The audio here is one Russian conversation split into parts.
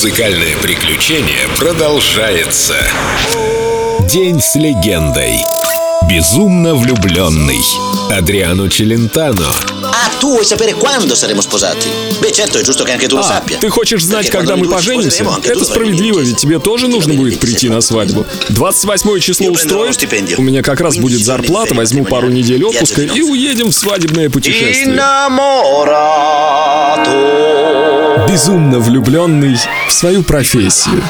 Музыкальное приключение продолжается. День с легендой. Безумно влюбленный. Адриано Челентано. Tu vuoi sapere quando saremo sposati? Beh, certo, è giusto che anche tu lo А, sappia. ты хочешь знать, когда мы поженимся? tu Это справедливо, ведь тебе тоже нужно будет прийти на свадьбу. 28 число lo stipendio. у меня как раз будет зарплата, возьму пару недель отпуска и уедем в свадебное путешествие. Безумно влюбленный в свою профессию.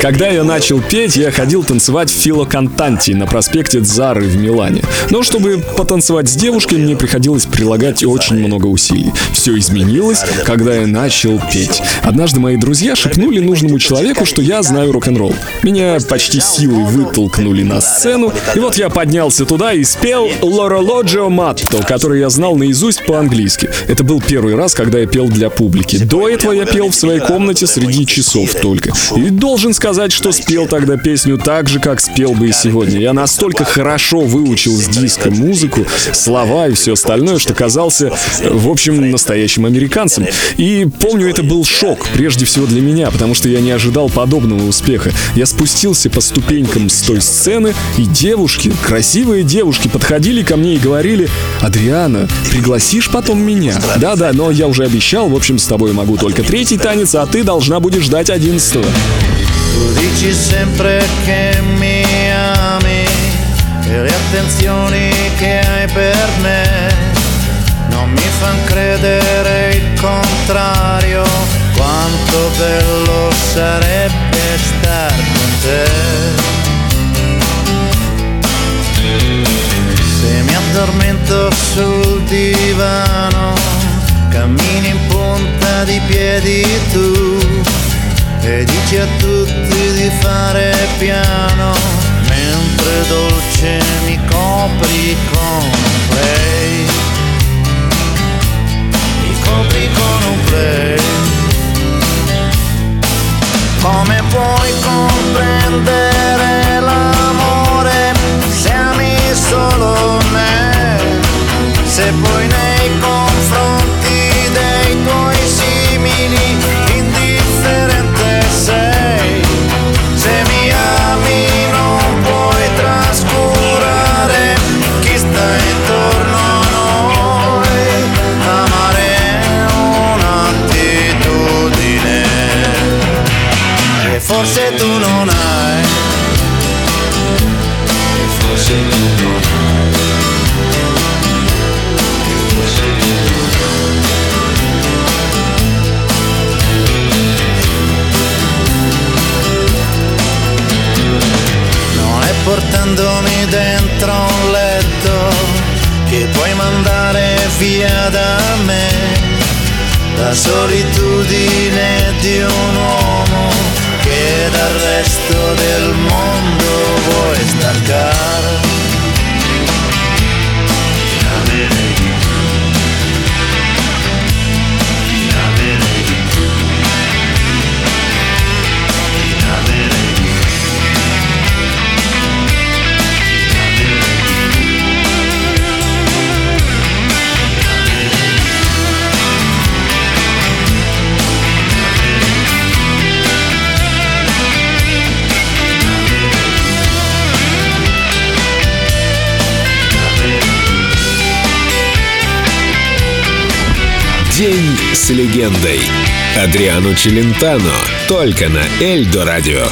Когда я начал петь, я ходил танцевать в Фило Кантанти на проспекте Дзары в Милане. Но чтобы потанцевать с девушкой, мне приходилось прилагать очень много усилий. Все изменилось, когда я начал петь. Однажды мои друзья шепнули нужному человеку, что я знаю рок-н-ролл. Меня почти силой вытолкнули на сцену, и вот я поднялся туда и спел «Лорологио Матто», который я знал наизусть по-английски. Это был первый раз, когда я пел для публики. До этого я пел в своей комнате среди часов только. И должен сказать, что спел тогда песню так же, как спел бы и сегодня. Я настолько хорошо выучил с диска музыку, слова и все остальное, что казался, в общем, настоящим американцем. И помню, это был шок, прежде всего для меня, потому что я не ожидал подобного успеха. Я спустился по ступенькам с той сцены, и девушки, красивые девушки, подходили ко мне и говорили, «Адриана, пригласишь потом меня?» Да-да, но я уже обещал, в общем, с тобой могу только третий танец, а ты должна будешь ждать одиннадцатого. Tu dici sempre che mi ami e le attenzioni che hai per me non mi fan credere il contrario quanto bello sarebbe star con te. Se mi addormento sul divano, cammini in punta di piedi tu e dici a tutti di fare piano, mentre dolce mi copri con un play. Mi copri con un play. Come puoi comprendere forse tu non hai. E forse tu non hai. E forse tu non hai. Non è portandomi dentro un letto che puoi mandare via da me la solitudine di un uomo che dal resto del mondo vuoi staccare. С легендой. Адриано Челентано. Только на Эльдо Радио.